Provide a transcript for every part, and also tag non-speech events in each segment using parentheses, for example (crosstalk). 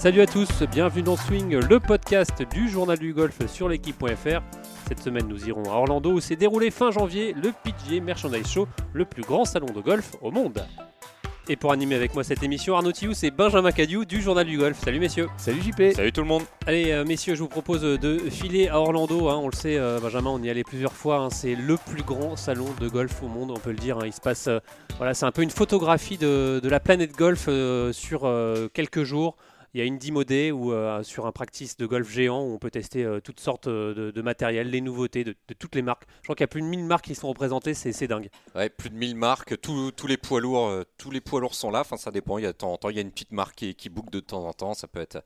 Salut à tous, bienvenue dans Swing, le podcast du journal du golf sur l'équipe.fr. Cette semaine, nous irons à Orlando où s'est déroulé fin janvier le PGA Merchandise Show, le plus grand salon de golf au monde. Et pour animer avec moi cette émission, Arnaud Thius et Benjamin Cadieu du Journal du Golf. Salut messieurs. Salut JP. Salut tout le monde. Allez euh, messieurs, je vous propose de filer à Orlando. hein. on le sait, euh, Benjamin, on y allait plusieurs fois. hein. c'est le plus grand salon de golf au monde, on peut le dire. hein. Il se passe, euh, voilà, c'est un peu une photographie de, de la planète golf euh, sur euh, quelques jours. Il y a une dimodée ou sur un practice de golf géant où on peut tester euh, toutes sortes euh, de, matériel, les nouveautés de, toutes les marques. Je crois qu'il y a plus de 1000 marques qui sont représentées, c'est dingue. Ouais, plus de 1000 marques, tous, les poids lourds, euh, tous les poids lourds sont là. Enfin, ça dépend. Il y a de temps en temps, il y a une petite marque qui, qui book de temps en temps. Ça peut être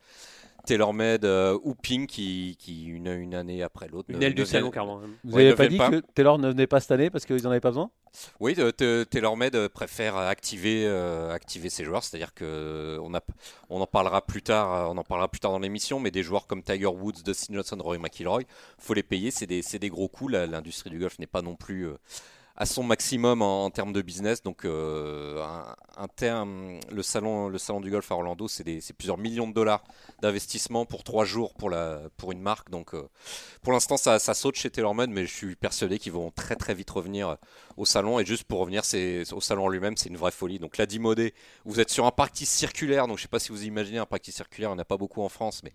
TaylorMade euh, ou Ping qui, qui une, une année après l'autre. Une ne- aile du salon, carrément. Vous Ouais, n'avez ne pas dit pas. que Taylor ne venait pas cette année parce qu'ils n'en avaient pas besoin? Oui, euh, TaylorMade euh, préfère activer, euh, activer ses joueurs, c'est-à-dire que on, en parlera plus tard, on en parlera plus tard dans l'émission, mais des joueurs comme Tiger Woods, Dustin Johnson, Rory McIlroy, faut les payer, c'est des, gros coups. L'industrie du golf n'est pas non plus euh, à son maximum en, termes de business, donc euh, un, terme, le salon, le salon du golf à Orlando, c'est plusieurs millions de dollars d'investissement pour trois jours pour la, pour une marque, donc euh, pour l'instant ça, saute chez TaylorMade, mais je suis persuadé qu'ils vont très très vite revenir au salon. Et juste pour revenir, au salon lui-même, c'est une vraie folie. Donc la Dimodé, vous êtes sur un practice circulaire. Donc je sais pas si vous imaginez un practice circulaire, il n'y en a pas beaucoup en France, mais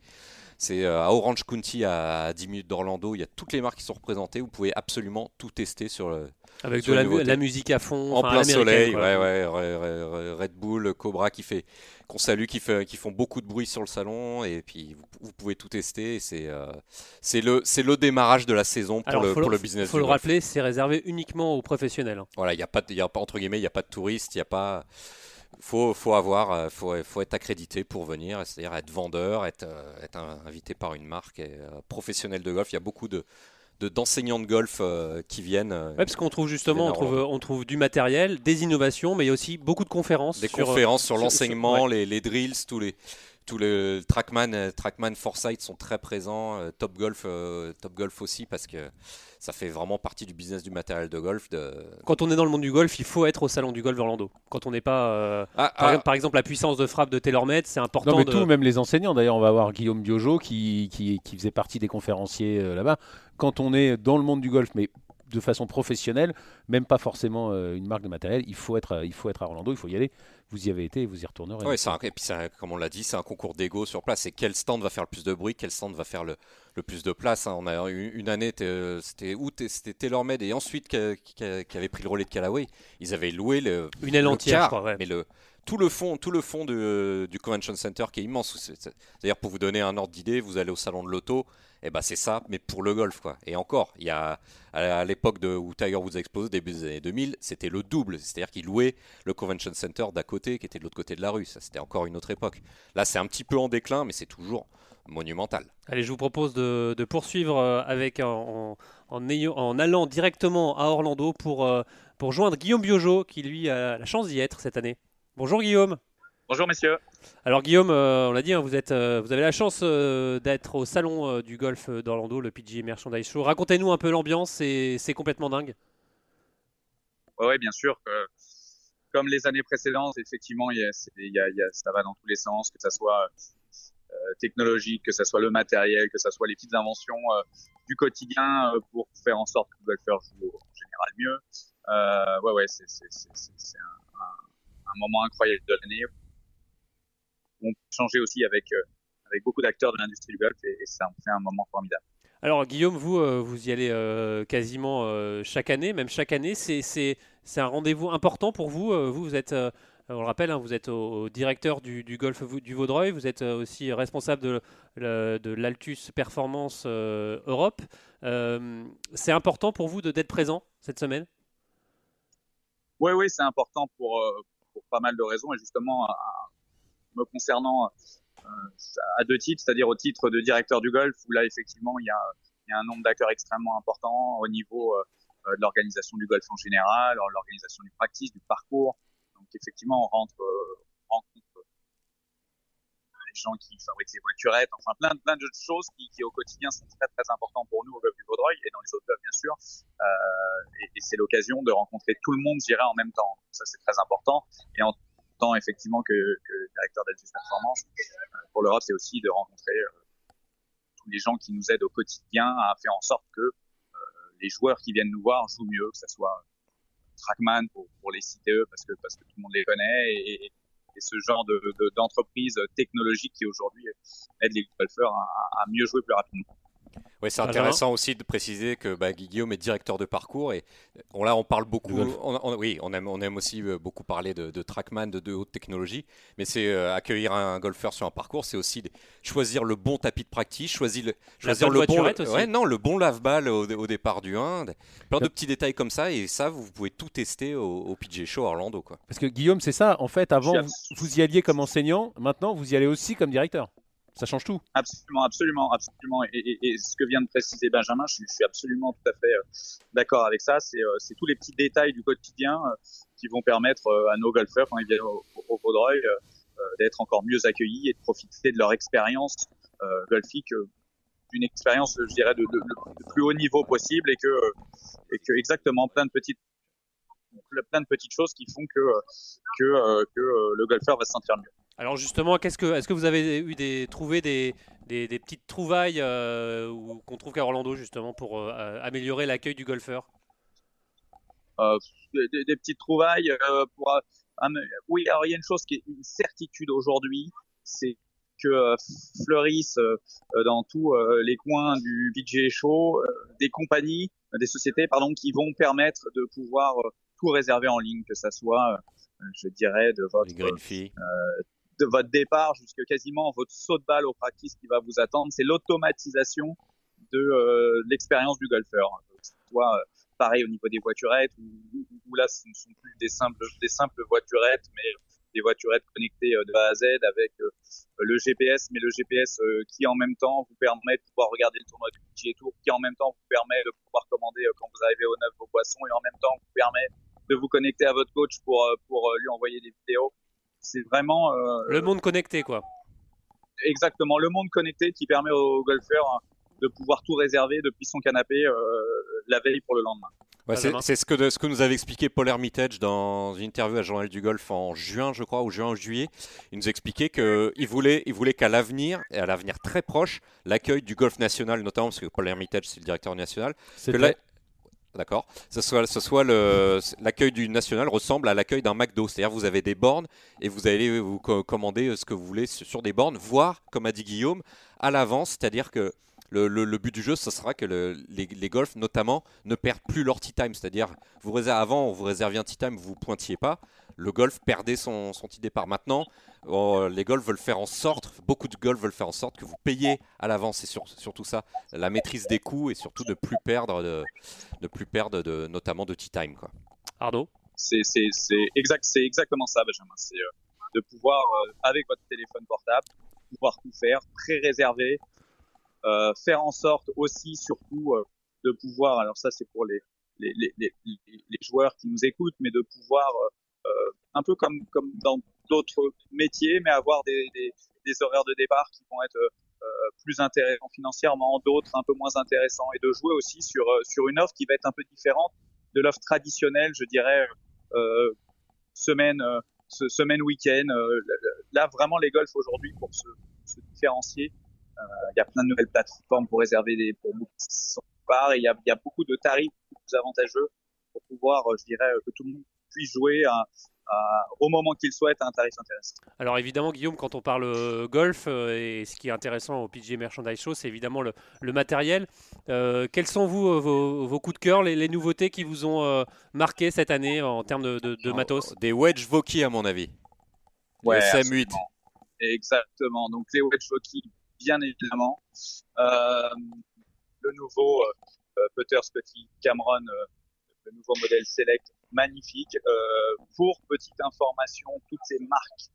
c'est euh, à Orange County, à 10 minutes d'Orlando. Il y a toutes les marques qui sont représentées. Vous pouvez absolument tout tester sur le, Avec Sur de la, musique à fond. en plein soleil. Ouais, ouais, Red Bull, Cobra qui fait, qu'on salue, qui, fait, qui font beaucoup de bruit sur le salon. Et puis vous, vous pouvez tout tester. C'est euh, c'est le, c'est le démarrage de la saison pour, Alors, le, faut pour le- business faut du le golf. rappeler, c'est réservé uniquement aux professionnels. hein. Voilà, il n'y a pas, de- il y a entre guillemets, il n'y a pas de touristes, il y a pas. Faut, faut avoir, euh, faut, faut être accrédité pour venir, c'est-à-dire être vendeur, être, euh, être invité par une marque, et, euh, professionnel de golf. Il y a beaucoup de de- d'enseignants de, golf euh, qui viennent. euh, Ouais, parce qu'on trouve justement, on trouve, on trouve du matériel, des innovations, mais il y a aussi beaucoup de conférences. des sur, conférences sur, sur- l'enseignement, les drills, tous les tous les Trackman, euh, Trackman Foresight sont très présents, euh, Top Golf, euh, Top Golf aussi parce que ça fait vraiment partie du business du matériel de golf. De... Quand on est dans le monde du golf, il faut être au salon du golf d'Orlando. Quand on n'est pas, euh, Ah, par, ah, exemple, par exemple, la puissance de frappe de TaylorMade, c'est important. Non, mais de... tout, même les enseignants. D'ailleurs, on va avoir Guillaume Biojo qui, qui, qui faisait partie des conférenciers euh, là-bas. Quand on est dans le monde du golf, mais de façon professionnelle, même pas forcément euh, une marque de matériel, il faut, être, à- il faut être à Orlando, il faut y aller. Vous y avez été et vous y retournerez. Un- et puis un- comme on l'a dit, c'est un concours d'ego sur place. C'est quel stand va faire le plus de bruit, quel stand va faire le, le plus de place. hein. On a eu une année, euh, c'était où C'était TaylorMade et ensuite qui, qui- qui avait pris le relais de Callaway. Ils avaient loué le, Une aile le entière, je crois, ouais. mais le tout le fond, tout le fond de- du convention center qui est immense. C'est- c'est- C'est-à-dire pour vous donner un ordre d'idée, vous allez au salon de l'auto, et ben c'est ça, mais pour le golf quoi. Et encore, il y a à l'époque où Tiger Woods a explosé, début des années 2000, c'était le double. C'est-à-dire qu'il louait le convention center d'à côté, qui était de l'autre côté de la rue. Ça, c'était encore une autre époque. Là, c'est un petit peu en déclin, mais c'est toujours monumental. Allez, je vous propose de, poursuivre euh, avec en, en- ayant- en allant directement à Orlando pour, euh, pour joindre Guillaume Biojo, qui lui a la chance d'y être cette année. Bonjour Guillaume. Bonjour messieurs. Alors Guillaume, euh, on l'a dit, hein, vous, êtes, euh, vous avez la chance euh, d'être au salon du golf d'Orlando, le PGA Merchandise Show. Racontez-nous un peu l'ambiance, c'est c'est complètement dingue. Ouais, bien sûr. comme les années précédentes, effectivement, il y a, c'est- il y a- il y a- ça va dans tous les sens, que ça soit technologique, que ça soit le matériel, que ça soit les petites inventions du quotidien pour faire en sorte que le golfeur joue en général mieux. Ouais, ouais, c'est un, un- moment incroyable de l'année. On peut changer aussi avec euh, avec beaucoup d'acteurs de l'industrie du golf et, et ça fait un moment formidable. Alors Guillaume, vous, euh, vous y allez euh, quasiment euh, chaque année, même chaque année. C'est- C'est c'est un rendez-vous important pour vous. vous, vous êtes, on le rappelle, hein, vous êtes au, au directeur du, du golf du Vaudreuil. Vous êtes aussi responsable de, de l'Altus Performance Europe. C'est important pour vous de- d'être présent cette semaine? Oui, oui, c'est important pour, pour pas mal de raisons et justement, me concernant euh, à deux titres, c'est-à-dire au titre de directeur du golf où là effectivement il y a, il y a un nombre d'acteurs extrêmement important au niveau euh, euh, de l'organisation du golf en général, l'organisation du practice, du parcours. Donc effectivement, on rentre, on rencontre euh, les gens qui fabriquent les voiturettes, enfin plein, plein de choses qui, au quotidien sont très très importants pour nous au golf du Vaudreuil et dans les autres golfs bien sûr. Euh, et, c'est l'occasion de rencontrer tout le monde, je en même temps. Ça c'est très important. Et en tant effectivement que, directeur d'Altus Performance. Pour l'Europe, c'est aussi de rencontrer tous les gens qui nous aident au quotidien à faire en sorte que les joueurs qui viennent nous voir jouent mieux, que ce soit Trackman pour, les CTE parce que parce que tout le monde les connaît ce genre de d'entreprise technologique qui aujourd'hui aide les golfeurs à mieux jouer plus rapidement. Oui, c'est intéressant aussi de préciser que bah, Guillaume est directeur de parcours et on, là on parle beaucoup. On, oui, on aime, on aime aussi euh, beaucoup parler de, de trackman, de, de, haute technologie, mais c'est euh, accueillir un golfeur sur un parcours, c'est aussi choisir le bon tapis de pratique, choisir le, choisir le bon, aussi. non, le bon lave-balle au, départ du 1, plein de petits détails comme ça et ça vous pouvez tout tester au, au PG Show Orlando quoi. Parce que Guillaume, c'est ça. En fait, avant vous y alliez comme enseignant, maintenant vous y allez aussi comme directeur. Ça change tout. Absolument, absolument, absolument. Et, ce que vient de préciser Benjamin, je, suis absolument tout à fait euh, d'accord avec ça. Euh, c'est tous les petits détails du quotidien euh, qui vont permettre à nos golfeurs, quand ils viennent au, au Vaudreuil, d'être encore mieux accueillis et de profiter de leur expérience golfique d'une expérience, je dirais, de, de, plus haut niveau possible et que, et que exactement plein de petites plein de petites choses qui font que, que, que le golfeur va se sentir mieux. Alors justement, qu'est-ce que, est-ce que vous avez eu des, trouvé des, des, petites trouvailles euh, qu'on trouve qu'à Orlando justement pour euh, améliorer l'accueil du golfeur? Euh, des, petites trouvailles pour. oui, alors il y a une chose qui est une certitude aujourd'hui, c'est que fleurissent dans tous les coins du PGA Show des compagnies, des sociétés pardon, qui vont permettre de pouvoir tout réserver en ligne, que ça soit, je dirais, de votre de votre départ jusqu'à quasiment votre saut de balle au practice qui va vous attendre. C'est l'automatisation de euh, l'expérience du golfeur. Soit euh, pareil au niveau des voiturettes, où, là ce ne sont plus des simples, des simples voiturettes, mais des voiturettes connectées euh, de A à Z avec le GPS, mais le GPS qui en même temps vous permet de pouvoir regarder le tournoi du PGA Tour, qui en même temps vous permet de pouvoir commander quand vous arrivez au neuf vos boissons et en même temps vous permet de vous connecter à votre coach pour, pour lui envoyer des vidéos c'est vraiment euh, le monde connecté, quoi. Exactement, le monde connecté qui permet aux golfeurs hein, de pouvoir tout réserver depuis son canapé euh, la veille pour le lendemain. c'est ce que, ce que nous avait expliqué Paul Hermitage dans une interview à Journal du Golf en juin, je crois, ou juin ou juillet. Il nous expliquait qu'il voulait, il voulait qu'à l'avenir, et à l'avenir très proche, l'accueil du golf national, notamment parce que Paul Hermitage, c'est le directeur national, que D'accord. Ce soit, soit l'accueil du national ressemble à l'accueil d'un McDo, c'est-à-dire vous avez des bornes et vous allez vous commander ce que vous voulez sur des bornes, voire, comme a dit Guillaume, à l'avance, c'est-à-dire que le, but du jeu, ce sera que les, golfs, notamment, ne perdent plus leur tea time. C'est-à-dire, vous avant, vous réserviez un tea time, vous ne pointiez pas. Le golf perdait son, son tea départ. Maintenant, oh, les golfs veulent faire en sorte, beaucoup de golfs veulent faire en sorte que vous payez à l'avance. Et sur, surtout ça, la maîtrise des coûts et surtout de plus perdre, de, de plus perdre de, notamment de tea time. Quoi. Arnaud? C'est exact, exactement ça, Benjamin. C'est euh, de pouvoir, euh, avec votre téléphone portable, pouvoir tout faire, pré-réserver, euh, faire en sorte aussi, surtout, euh, de pouvoir, alors ça c'est pour les, les, les, les, les, joueurs qui nous écoutent, mais de pouvoir, euh, un peu comme, comme dans d'autres métiers, mais avoir des, des, horaires de départ qui vont être plus intéressants financièrement, d'autres un peu moins intéressants, et de jouer aussi sur, sur une offre qui va être un peu différente de l'offre traditionnelle, je dirais, semaine, semaine week-end. là, vraiment, les golfs aujourd'hui, pour se, différencier, euh, il y a plein de nouvelles plateformes pour réserver des pour il y a, y a, beaucoup de tarifs plus avantageux pour pouvoir, euh, je dirais, que tout le monde puisse jouer à, au moment qu'il souhaite à un tarif intéressant. Alors évidemment Guillaume, quand on parle euh, golf et ce qui est intéressant au PGA Merchandise Show, c'est évidemment le, le matériel. quels sont vous vos, vos, coups de cœur, les, les, nouveautés qui vous ont marqué cette année en termes de, de, matos? Des wedge Voki à mon avis. Ouais, SM8. Exactement. Donc les wedge Voki bien évidemment. Euh, le nouveau euh, Putter Scotty Cameron, euh, le nouveau modèle Select, magnifique. pour petite information, toutes ces marques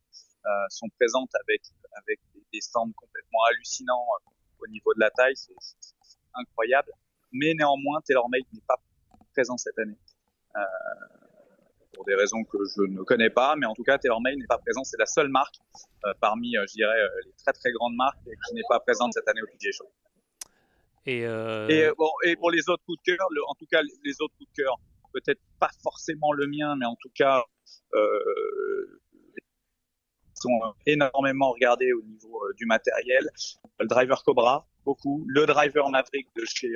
sont présentes avec avec des stands complètement hallucinants au niveau de la taille, c'est incroyable. Mais néanmoins, TaylorMade n'est pas présent cette année. Euh, pour des raisons que je ne connais pas, mais en tout cas, TaylorMade n'est pas présent. C'est la seule marque euh, parmi, euh, je dirais, euh, les très très grandes marques qui n'est pas présente cette année au PGA Show. Et, et, bon, et pour les autres coups de cœur, en tout cas, les autres coups de cœur, peut-être pas forcément le mien, mais en tout cas, sont énormément regardés au niveau du matériel. Le driver Cobra, beaucoup. Le driver Maverick de chez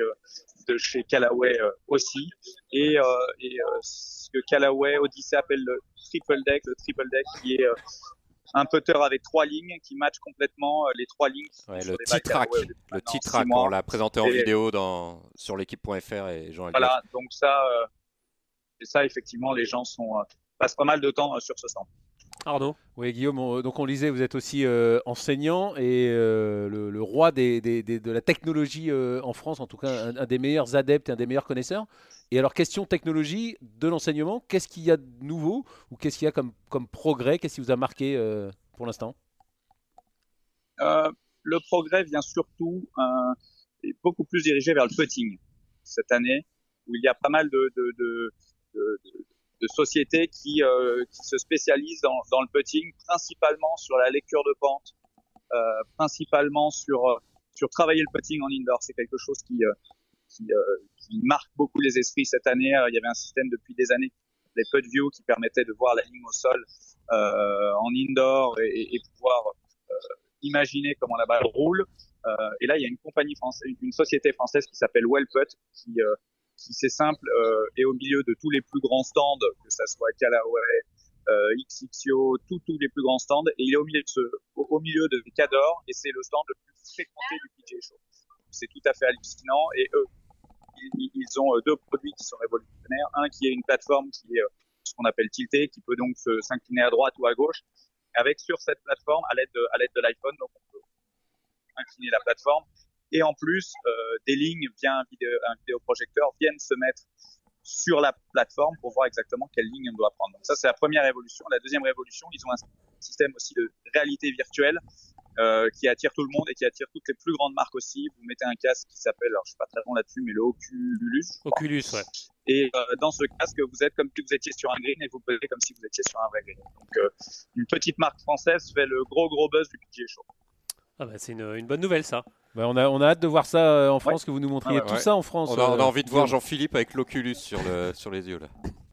de chez Callaway aussi. Et, et ce que Callaway Odyssey appelle le triple deck, le triple deck qui est un putter avec trois lignes qui match complètement les trois lignes. le T-Track, le T-Track, on l'a présenté en vidéo dans, sur l'équipe.fr et Jean Voilà, donc ça, et ça, effectivement, les gens sont, passent pas mal de temps sur ce centre. Arnaud? Oui, Guillaume, donc on lisait, vous êtes aussi euh, enseignant et euh, le, roi des, de la technologie euh, en France, en tout cas un, des meilleurs adeptes et un des meilleurs connaisseurs. Et alors, question technologie de l'enseignement, qu'est-ce qu'il y a de nouveau ou qu'est-ce qu'il y a comme, comme progrès Qu'est-ce qui vous a marqué pour l'instant? Le progrès vient surtout beaucoup plus dirigé vers le putting cette année, où il y a pas mal de, de de sociétés qui, euh, qui se spécialisent dans, dans, le putting, principalement sur la lecture de pente, euh, principalement sur euh, sur travailler le putting en indoor. C'est quelque chose qui euh, qui, qui, marque beaucoup les esprits cette année. Il y avait un système depuis des années, les putt view, qui permettait de voir la ligne au sol en indoor et, et pouvoir imaginer comment la balle roule. et là, il y a une compagnie française, une société française qui s'appelle Wellput qui qui c'est simple euh, est au milieu de tous les plus grands stands, que ça soit Callaway, euh, XXO, tous les plus grands stands, et il est au milieu de ce, au, milieu de Cador, et c'est le stand le plus fréquenté du PGA Show. C'est tout à fait hallucinant, et eux, ils, ont euh, deux produits qui sont révolutionnaires. Un qui est une plateforme qui est euh, ce qu'on appelle tilté, qui peut donc s'incliner à droite ou à gauche, avec sur cette plateforme, à l'aide de, à l'aide de l'iPhone, donc on peut incliner la plateforme, et en plus, euh, des lignes via un, vidéo, un vidéoprojecteur viennent se mettre sur la plateforme pour voir exactement quelle ligne on doit prendre. Donc ça, c'est la première révolution. La deuxième révolution, ils ont un système aussi de réalité virtuelle euh, qui attire tout le monde et qui attire toutes les plus grandes marques aussi. Vous mettez un casque qui s'appelle, alors je suis pas très bon là-dessus, mais le Oculus. Oculus, ouais. Et euh, dans ce casque, vous êtes comme si vous étiez sur un green et vous posez comme si vous étiez sur un vrai green. Donc euh, une petite marque française fait le gros gros buzz du PGA Show. Ah bah c'est une, une bonne nouvelle ça. Bah, on, a, on, a, hâte de voir ça euh, en France, que vous nous montriez ah tout ça en France. On a, on a envie de voir Jean-Philippe avec l'Oculus sur, le, (laughs) sur les yeux. Là.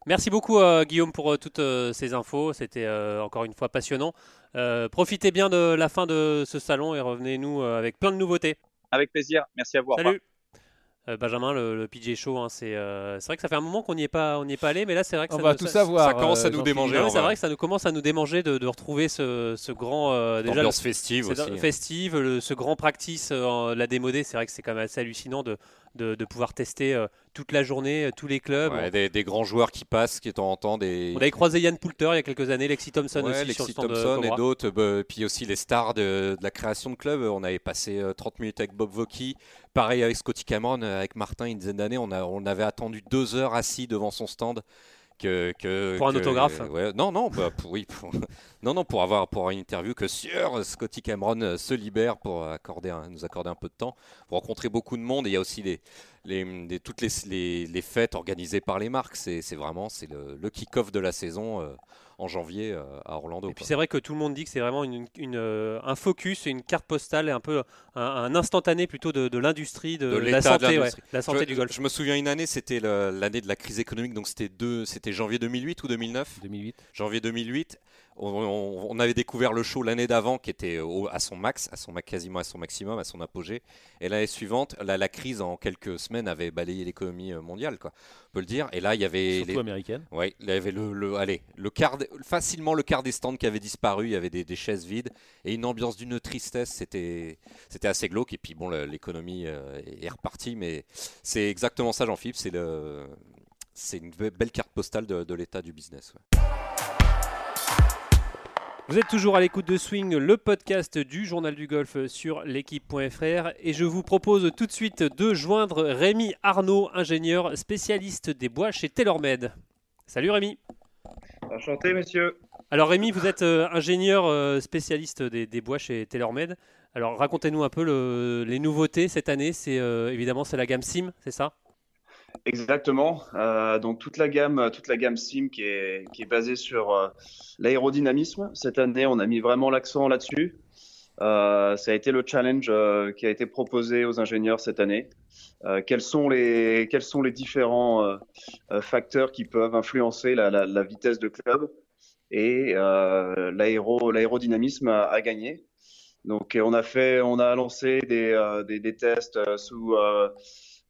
Merci beaucoup euh, Guillaume pour euh, toutes ces infos, c'était encore une fois passionnant. profitez bien de la fin de ce salon et revenez-nous avec plein de nouveautés. Avec plaisir, merci à vous. Salut. Euh, Benjamin, le, le, PJ Show, hein, euh, c'est vrai que ça fait un moment qu'on n'y est pas, on n'y est pas allé, mais là c'est vrai que on ça, va tout savoir. Ça commence à euh, nous démanger. c'est vrai que ça nous commence à nous démanger de, de retrouver ce, ce grand déjà ambiance festive aussi. Festive, ce grand practice, la démodée. C'est vrai que c'est quand même assez hallucinant de, de, de pouvoir tester toute la journée, tous les clubs. des, des, grands joueurs qui passent, qui est en temps des. On avait croisé Yann Poulter il y a quelques années, Lexi Thompson aussi Lexi sur le Thompson et d'autres, bah, puis aussi les stars de, de, la création de clubs. On avait passé 30 minutes avec Bob Voki, pareil avec Scotty Cameron, avec Martin une dizaine d'années, on, on avait attendu deux heures assis devant son stand. Que, que, pour un autographe Non, non, bah, pour, oui, (laughs) non, non, pour avoir pour une interview que sûr Scotty Cameron euh, se libère pour accorder nous accorder un peu de temps, pour rencontrer beaucoup de monde. il y a aussi les, les, toutes les, les, fêtes organisées par les marques. C'est vraiment c'est le, le kick-off de la saison. Euh, en janvier euh, à Orlando. Et puis c'est vrai que tout le monde dit que c'est vraiment une, euh, un focus, une carte postale, un peu un, instantané plutôt de, l'industrie, de, la santé, la santé du golf. Je me souviens une année, c'était l'année de la crise économique, donc c'était c'était janvier 2008 ou 2009 2008. Janvier 2008 on, avait découvert le show l'année d'avant qui était à son max, à son quasiment à son maximum, à son apogée. Et l'année suivante, la, crise en quelques semaines avait balayé l'économie euh, mondiale, quoi. On peut le dire. Et là, il y avait surtout américaine. Oui, il y avait le, allez, le quart, facilement le quart des stands qui avait disparu. Il y avait des, chaises vides et une ambiance d'une tristesse. C'était, c'était assez glauque. Et puis bon, l'économie euh, est repartie, mais c'est exactement ça, Jean-Philippe. C'est le, c'est une belle carte postale de, l'état du business. Vous êtes toujours à l'écoute de Swing, le podcast du journal du golf sur l'équipe.fr et je vous propose tout de suite de joindre Rémi Arnaud, ingénieur spécialiste des bois chez TaylorMade. Salut Rémi. Enchanté messieurs. Alors Rémi, vous êtes euh, ingénieur euh, spécialiste des, bois chez TaylorMade. Alors racontez-nous un peu les nouveautés cette année. C'est euh, évidemment c'est la gamme Sim, c'est ça? Exactement. Euh, donc toute la gamme, toute la gamme Sim qui est, qui est basée sur euh, l'aérodynamisme. Cette année, on a mis vraiment l'accent là-dessus. Euh, ça a été le challenge euh, qui a été proposé aux ingénieurs cette année. Euh, quels sont les quels sont les différents facteurs qui peuvent influencer la, la, vitesse de club et l'aérodynamisme a, gagné. Donc on a fait, on a lancé des, des, tests sous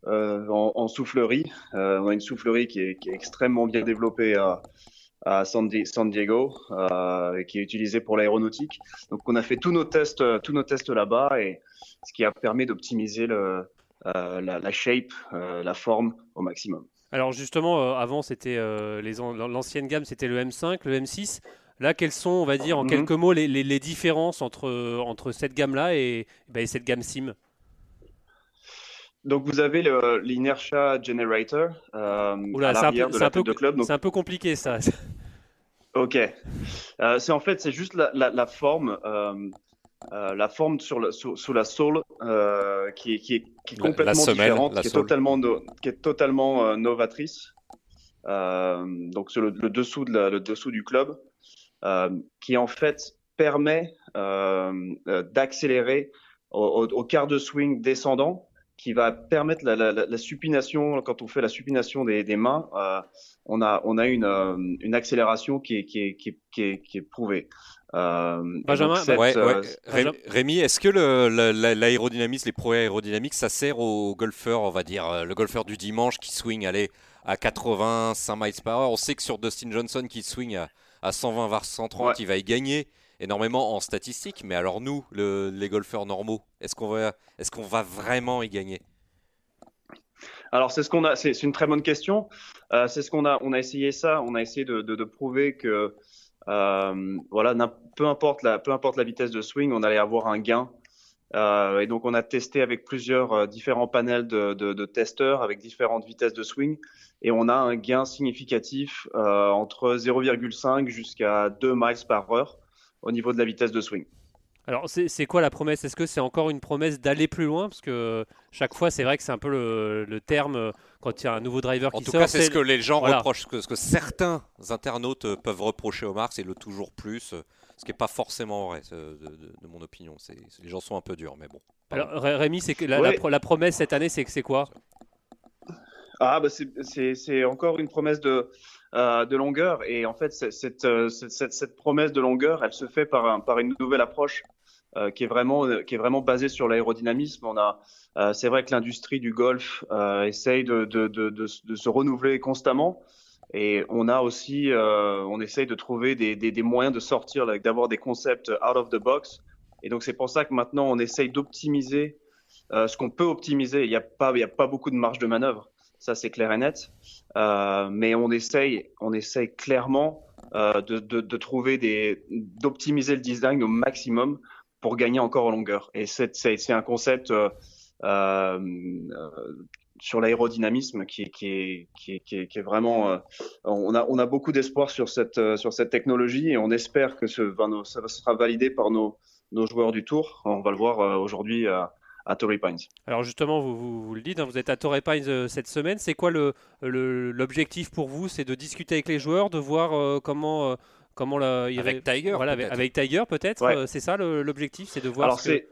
en, soufflerie. on a une soufflerie qui est, qui est extrêmement bien développée à, à San, Diego, euh, qui est utilisé pour l'aéronautique. Donc on a fait tous nos tests, euh, tous nos tests là-bas et ce qui a permis d'optimiser euh, la, shape, la forme au maximum. Alors justement, avant c'était l'ancienne gamme, c'était le M5, le M6. Là, quelles sont, on va dire en mhm. quelques mots, les, les, différences entre, entre cette gamme-là et, et, cette gamme SIM? Donc vous avez l'Inertia Generator euh, à l'arrière de la tête de club. C'est un peu compliqué ça. (laughs) Ok. Euh, c'est en fait c'est juste la, la, forme, euh, euh, la forme sur la, sous, la sole qui, qui, est, qui est complètement différente, qui est, totalement qui est totalement novatrice. donc sur le, dessous de le dessous du club, qui en fait permet d'accélérer au, au, quart de swing descendant qui va permettre la, la, la, supination, quand on fait la supination des, des mains, euh, on a, on a une, euh, une accélération qui est, qui est, qui est, qui est, prouvée. Euh, Benjamin, ouais, ouais. Rémi, est-ce que l'aérodynamisme, les progrès aérodynamiques, ça sert aux golfeurs, on va dire, le golfeur du dimanche qui swing allez, à 85 miles par heure? On sait que sur Dustin Johnson qui swing à, à 120 vers 130, il va y gagner énormément en statistiques, mais alors nous, les golfeurs normaux, est-ce qu'on va, vraiment y gagner? Alors c'est ce qu'on a, c'est une très bonne question. Euh, c'est ce qu'on a, on a essayé ça, on a essayé de, de, prouver que euh, voilà, peu importe la, peu importe la vitesse de swing, on allait avoir un gain. Euh, et donc on a testé avec plusieurs différents panels de, de, testeurs avec différentes vitesses de swing et on a un gain significatif entre 0,5 jusqu'à 2 miles par heure au niveau de la vitesse de swing. Alors, c'est quoi la promesse? Est-ce que c'est encore une promesse d'aller plus loin? Parce que chaque fois, c'est vrai que c'est un peu le, terme euh, quand il y a un nouveau driver qui sort. En tout cas, c'est ce que les gens reprochent, ce que, certains internautes euh, peuvent reprocher au Marc, c'est le toujours plus, euh, ce qui n'est pas forcément vrai, de, mon opinion. les gens sont un peu durs, mais bon. Alors, Rémi, la, la, promesse cette année, c'est quoi? Ah, bah c'est encore une promesse de, euh, de longueur. Et en fait, cette, euh, cette, cette, promesse de longueur, elle se fait par, par une nouvelle approche euh, qui, est vraiment, qui est vraiment basée sur l'aérodynamisme. On a, c'est vrai que l'industrie du golf essaye de, de, de, de, se renouveler constamment. Et on a aussi, on essaye de trouver des, des, des moyens de sortir, d'avoir des concepts out of the box. Et donc c'est pour ça que maintenant on essaye d'optimiser ce qu'on peut optimiser. Il n'y a pas, il y a pas beaucoup de marge de manœuvre ça c'est clair et net. Euh, mais on essaye, on essaye clairement euh, de, trouver d'optimiser le design au maximum pour gagner encore en longueur. Et c'est, un concept euh, sur l'aérodynamisme qui, est, vraiment. on a, beaucoup d'espoir sur cette, sur cette technologie et on espère que ça sera validé par nos, nos joueurs du tour. On va le voir aujourd'hui Torrey Pines. Alors justement, vous, vous, le dites, hein, vous êtes à Torrey Pines euh, cette semaine. C'est quoi l'objectif le, pour vous? C'est de discuter avec les joueurs, de voir euh, comment... Euh, comment la, avec, Tiger, voilà, avec, Tiger peut-être, c'est ça l'objectif, c'est de voir. Alors c'est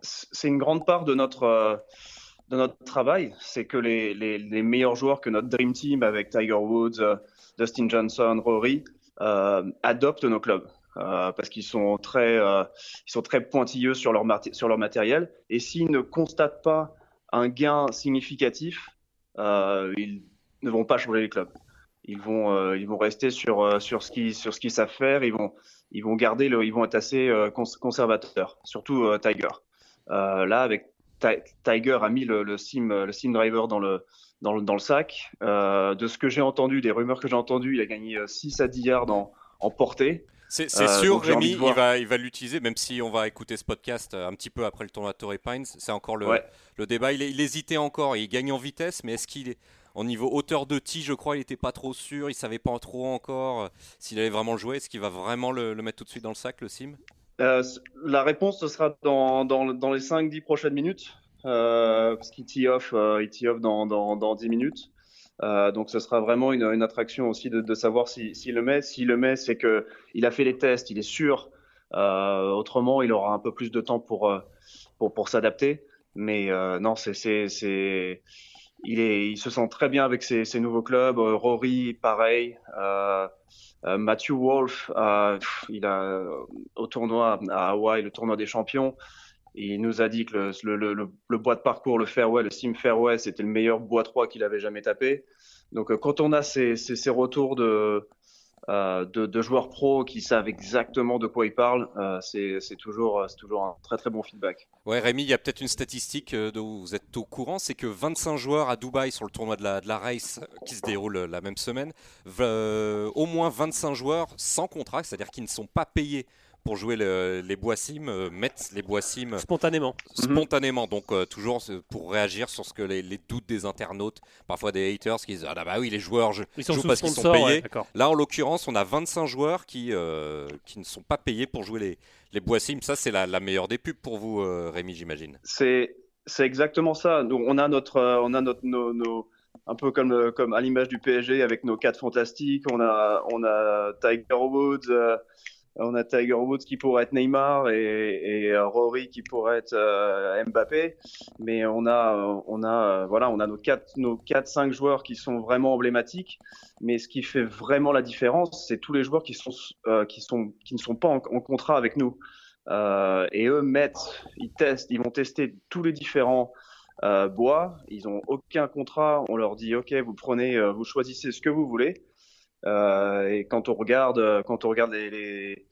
c'est une grande part de notre de notre travail, c'est que les, les, les, meilleurs joueurs que notre dream team avec Tiger Woods, Dustin Johnson, Rory adoptent nos clubs. Euh, parce qu'ils sont très, euh, ils sont très pointilleux sur leur, sur leur matériel. Et s'ils ne constatent pas un gain significatif, euh, ils ne vont pas changer les clubs. Ils vont, ils vont rester sur, sur ce qu'ils, sur ce qu'ils savent faire. Ils vont, ils vont garder le, ils vont être assez conservateurs, surtout Tiger. là, avec Tiger a mis le, le, sim, le sim driver dans le, dans le, dans le sac. de ce que j'ai entendu, des rumeurs que j'ai entendues, il a gagné 6 à 10 yards en, en portée. C'est euh, sûr, Rémi, il va, il va l'utiliser, même si on va écouter ce podcast euh, un petit peu après le tournoi de Torrey Pines. C'est encore le, le débat. Il, il, hésitait encore. Il gagne en vitesse, mais est-ce qu'il est. Au niveau hauteur de tee, je crois, il n'était pas trop sûr. Il savait pas trop encore euh, s'il allait vraiment jouer. Est-ce qu'il va vraiment le, mettre tout de suite dans le sac, le sim? La réponse, ce sera dans, dans, dans les 5-10 prochaines minutes. parce qu'il tee off, il tee off dans, dans, dans 10 minutes. Euh, donc ce sera vraiment une, attraction aussi de, savoir s'il si, le met. S'il le met, c'est que il a fait les tests, il est sûr. Euh, autrement, il aura un peu plus de temps pour euh, pour, s'adapter. Mais non, c'est c'est il est il se sent très bien avec ses, nouveaux clubs. Rory, pareil. Matthew Wolf, il a au tournoi à Hawaï, le tournoi des champions, il nous a dit que le, bois de parcours, le fairway, le sim fairway, c'était le meilleur bois 3 qu'il avait jamais tapé. Donc quand on a ces, ces, retours de, euh, de, joueurs pros qui savent exactement de quoi ils parlent, euh, c'est toujours, toujours un très très bon feedback. Ouais, Rémi, il y a peut-être une statistique euh, dont vous êtes au courant, c'est que 25 joueurs à Dubaï sur le tournoi de la, de la race qui se déroule la même semaine, au moins 25 joueurs sans contrat, c'est-à-dire qui ne sont pas payés pour jouer les bois sim euh, mettent les bois sim spontanément. Spontanément, donc euh, toujours pour réagir sur ce que les, doutes des internautes, parfois des haters qui disent ah bah oui les joueurs je, ils jouent parce qu'ils sont payés. Là en l'occurrence on a 25 joueurs qui euh, qui ne sont pas payés pour jouer les les bois sim. Ça c'est la, meilleure des pubs pour vous Rémi j'imagine. C'est c'est exactement ça. Donc on a notre on a notre nos, un peu comme comme à l'image du PSG avec nos quatre fantastiques. On a on a Tiger Woods. On a Tiger Woods qui pourrait être Neymar et, euh, Rory qui pourrait être euh, Mbappé, mais on a, on a, euh, voilà, on a nos quatre, nos quatre, cinq joueurs qui sont vraiment emblématiques. Mais ce qui fait vraiment la différence, c'est tous les joueurs qui sont, qui sont, qui ne sont pas en, contrat avec nous. et eux mettent, ils testent, ils vont tester tous les différents bois. Ils ont aucun contrat. On leur dit, ok, vous prenez, vous choisissez ce que vous voulez. Euh, et quand on regarde, euh, quand on regarde les,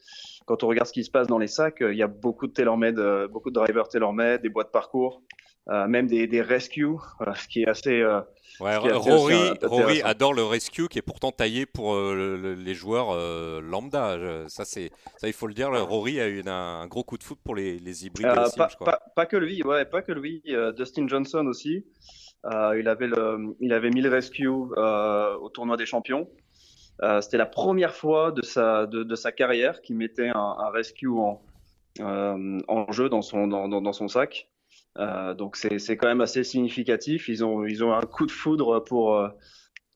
quand on regarde ce qui se passe dans les sacs, euh, il y a beaucoup de TaylorMade, beaucoup de drivers TaylorMade, des boîtes parcours, même des, des rescues, (laughs) ce qui est assez. Ouais, Rory, adore le rescue qui est pourtant taillé pour les joueurs lambda. ça, c'est, ça, il faut le dire. Rory a eu un, gros coup de foot pour les, les hybrides. pas, je crois. Pas, que lui, ouais, pas que lui. Dustin Johnson aussi. il avait le, il avait mis le rescue au tournoi des champions. Euh, c'était la première fois de sa, de, sa carrière qu'il mettait un, rescue en, euh, en jeu dans son, dans, dans, son sac. Euh, donc c'est quand même assez significatif. Ils ont, ils ont un coup de foudre pour,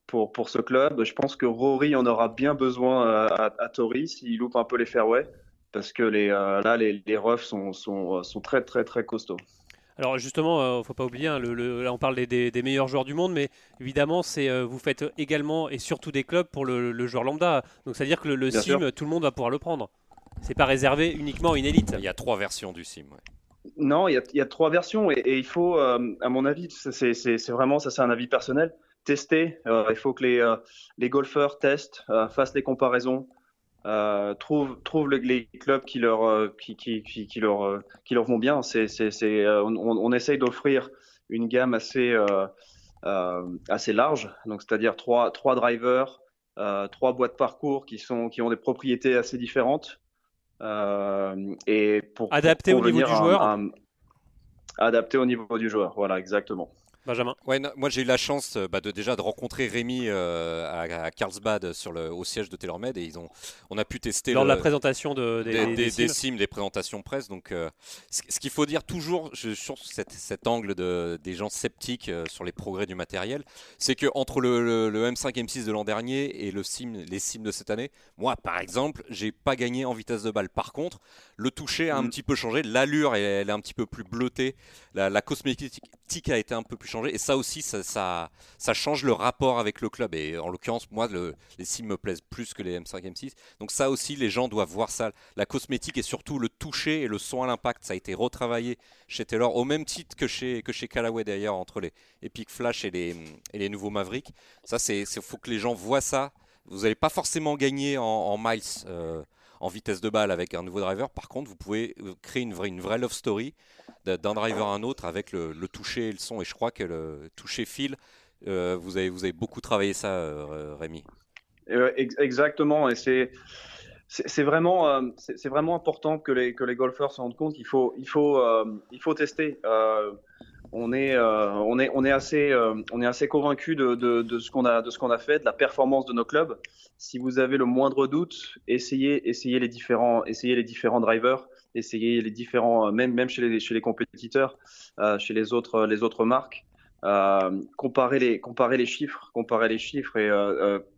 pour, pour ce club. Je pense que Rory en aura bien besoin à, Tori s'il loupe un peu les fairways parce que les, là, les, les roughs sont, sont, sont très, très, très costauds. Alors justement, il euh, ne faut pas oublier, hein, le, là on parle des, meilleurs joueurs du monde, mais évidemment, c'est euh, vous faites également et surtout des clubs pour le, joueur lambda. Donc c'est-à-dire que le, sim, tout le monde va pouvoir le prendre. C'est pas réservé uniquement à une élite. Il y a trois versions du sim. Non, il y, a, trois versions et, il faut, euh, à mon avis, c'est vraiment ça, c'est un avis personnel. Tester. il faut que les, les golfeurs testent, fassent les comparaisons, euh, trouve trouve les clubs qui leur euh, qui, qui, qui, leur euh, qui leur vont bien. C'est c'est on, on, essaye d'offrir une gamme assez assez large, donc c'est-à-dire trois trois drivers, trois boîtes parcours qui sont qui ont des propriétés assez différentes et pour adapté au niveau du joueur. adapté au niveau du joueur, voilà exactement. Benjamin? Ouais, Moi, j'ai eu la chance euh, bah, de, déjà de rencontrer Rémi euh, à, Carlsbad sur le, au siège de TaylorMade et ils ont, on a pu tester. Lors de la présentation de, des, des, des, sims. des présentations presse. Donc, euh, ce, qu'il faut dire toujours je, sur cet angle de, des gens sceptiques sur les progrès du matériel, c'est que entre le, le, M5 M6 de l'an dernier et le sim, les sims de cette année, moi, par exemple, j'ai pas gagné en vitesse de balle. Par contre, le toucher a un mm. petit peu changé, l'allure elle, est un petit peu plus bleutée, la, la cosmétique a été un peu plus changée et ça aussi, ça, change le rapport avec le club. Et en l'occurrence, moi, les sims me plaisent plus que les M5, M6. Donc ça aussi, les gens doivent voir ça. La cosmétique et surtout le toucher et le son à l'impact, ça a été retravaillé chez Taylor, au même titre que chez, que Callaway d'ailleurs, entre les Epic Flash et les, et les nouveaux Mavericks. Ça, c'est faut que les gens voient ça. Vous n'allez pas forcément gagner en, miles. Euh, en vitesse de balle avec un nouveau driver. Par contre, vous pouvez euh, créer une vraie, love story d'un driver à un autre avec le, toucher et le son. Et je crois que le toucher fil, euh, vous, avez, beaucoup travaillé ça, euh, Rémi. exactement. Et c'est. Vraiment, important que les, golfeurs se rendent compte qu'il faut, il faut, il faut tester on est, euh, on est, on est assez, euh, on est assez convaincu de, de, de, ce qu'on a, de ce qu'on a fait, de la performance de nos clubs. Si vous avez le moindre doute, essayez, essayez les différents, essayez les différents drivers, essayez les différents, même, même chez les, chez les compétiteurs, euh, chez les autres, les autres marques. Euh, comparez les, les chiffres, comparez les chiffres et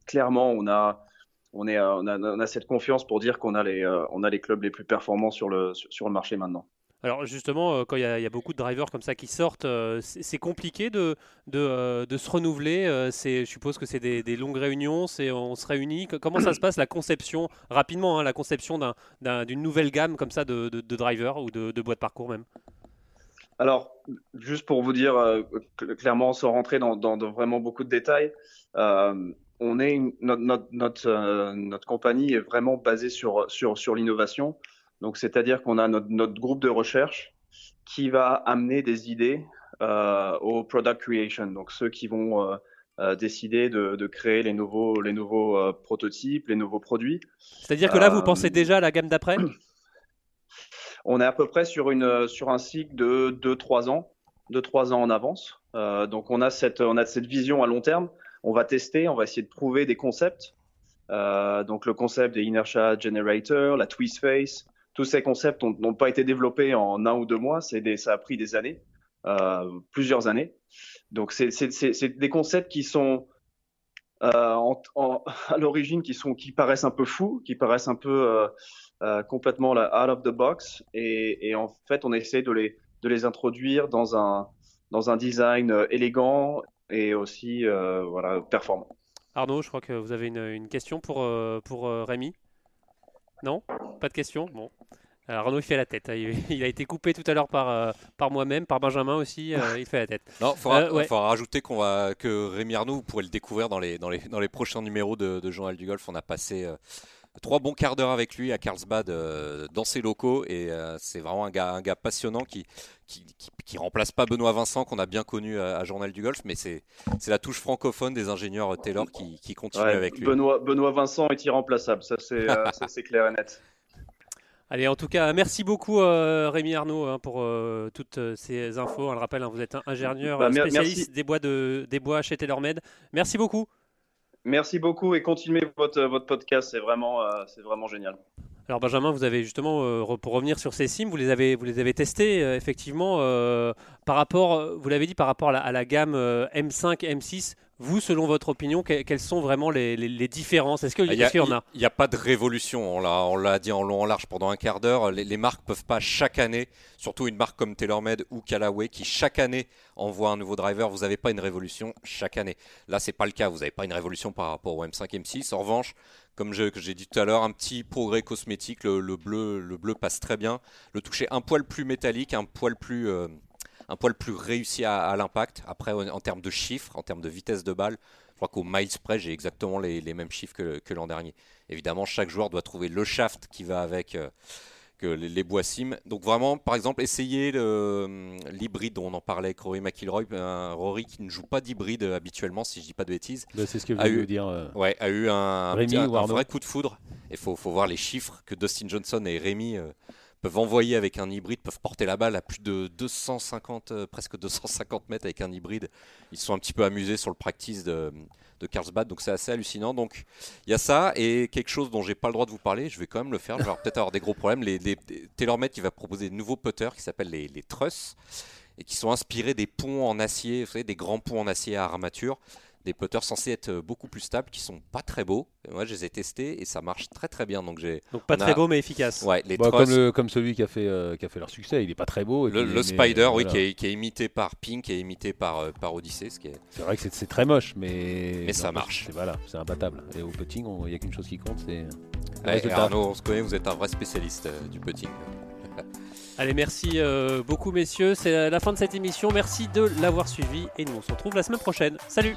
clairement, on a, on est, on a, on a cette confiance pour dire qu'on a les, on a les clubs les plus performants sur le, sur le marché maintenant. Alors justement, euh, quand il y, a beaucoup de drivers comme ça qui sortent, euh, c'est compliqué de, euh, se renouveler. je suppose que c'est des, longues réunions, on se réunit. Comment ça se passe la conception, rapidement, hein, la conception d'un, d'une nouvelle gamme comme ça de, drivers ou de, de boîtes parcours même? Alors, juste pour vous dire clairement, sans rentrer dans, vraiment beaucoup de détails, on est notre, compagnie est vraiment basée sur l'innovation. Donc, c'est-à-dire qu'on a notre, notre, groupe de recherche qui va amener des idées euh, au product creation. Donc, ceux qui vont euh, euh, décider de, de, créer les nouveaux, les nouveaux euh, prototypes, les nouveaux produits. C'est-à-dire que là, vous pensez déjà à la gamme d'après? On est à peu près sur, une, sur un cycle de 2-3 ans, 2-3 ans en avance. donc, on a, cette, on a cette vision à long terme. On va tester, on va essayer de prouver des concepts. donc, le concept des Inertia Generator, la Twist Face, tous ces concepts n'ont pas été développés en un ou deux mois, ça a pris des années, euh, plusieurs années. Donc c'est des concepts qui sont euh, (laughs) à l'origine qui sont qui paraissent un peu fous, qui paraissent un peu euh, complètement out of the box, et, en fait on essaie de les de les introduire dans un dans un design élégant et aussi voilà performant. Arnaud, je crois que vous avez une, une question pour pour Rémi. Non Pas de questions Bon. Alors Arnaud, il fait la tête. Hein. (laughs) Il a été coupé tout à l'heure par, euh, par moi-même, par Benjamin aussi. Euh, il fait la tête. Non, il faudra, euh, rajouter qu'on va, que Rémi Arnaud, vous pourrez le découvrir dans les, dans les, dans les prochains numéros de, de Journal du Golf. On a passé trois bons quarts d'heure avec lui à Carlsbad dans ses locaux. Et c'est vraiment un gars, un gars passionnant qui, qui, qui, remplace pas Benoît Vincent, qu'on a bien connu à, Journal du Golf. Mais c'est la touche francophone des ingénieurs Taylor qui, qui continue avec lui. Benoît, Benoît Vincent est irremplaçable. (laughs) Ça, c'est clair et net. Allez, en tout cas, merci beaucoup euh, Rémi Arnaud hein, pour euh, toutes euh, ces infos. On le rappelle, hein, vous êtes un ingénieur bah, spécialiste des bois, de, des bois chez TaylorMade. Merci beaucoup. Merci beaucoup et continuez votre, votre podcast, c'est vraiment, c'est vraiment génial. Alors Benjamin, vous avez justement, pour revenir sur ces sims, vous les avez, vous les avez testés effectivement par rapport, vous l'avez dit, par rapport à la gamme M5, M6, vous, selon votre opinion, quelles sont vraiment les, différences? Est-ce qu'il y, en a? Il n'y a pas de révolution. On l'a dit en long, en large pendant un quart d'heure. Les, marques peuvent pas chaque année, surtout une marque comme TaylorMade ou Callaway, qui chaque année envoie un nouveau driver. Vous n'avez pas une révolution chaque année. Là, c'est pas le cas. Vous n'avez pas une révolution par rapport au M5, M6. En revanche, comme j'ai dit tout à l'heure, un petit progrès cosmétique. Le, bleu, le bleu passe très bien. Le toucher un poil plus métallique, un poil plus euh, un poil plus réussi à, l'impact. Après, en, termes de chiffres, en termes de vitesse de balle, je crois qu'au miles près, j'ai exactement les, mêmes chiffres que, l'an dernier. Évidemment, chaque joueur doit trouver le shaft qui va avec euh, que les, bois sim. Donc vraiment, par exemple, essayer euh, l'hybride dont on en parlait avec Rory McIlroy, un Rory qui ne joue pas d'hybride habituellement, si je dis pas de bêtises. Bah, c'est ce que je dire. Euh, ouais, a eu un, vrai coup de foudre. Il faut, voir les chiffres que Dustin Johnson et Rémi peuvent envoyer avec un hybride, peuvent porter la balle à plus de 250, euh, presque 250 mètres avec un hybride. Ils sont un petit peu amusés sur le practice de, de Carlsbad, donc c'est assez hallucinant. Donc il y a ça et quelque chose dont j'ai pas le droit de vous parler, je vais quand même le faire. Je vais peut-être avoir des gros problèmes. Les, il va proposer de nouveaux putters qui s'appellent les, les trusses et qui sont inspirés des ponts en acier, vous savez, des grands ponts en acier à armature des putters censés être euh, beaucoup plus stables, qui sont pas très beaux. moi, je les ai testés et ça marche très très bien. Donc, j'ai, donc pas très beau mais efficace. Ouais, les bah, comme, comme, celui qui a fait euh, qui a fait leur succès, il est pas très beau. le, Spider, oui, qui est, qui est, imité par Pink et imité par euh, par Odyssey, ce qui est. C'est vrai que c'est, très moche, mais mais ça marche. C'est voilà, c'est imbattable. Et au putting, il n'y a qu'une chose qui compte, c'est. Arnaud, on se connaît, vous êtes un vrai spécialiste du putting. (laughs) Allez, merci beaucoup messieurs. C'est la fin de cette émission. Merci de l'avoir suivi et nous on se retrouve la semaine prochaine. Salut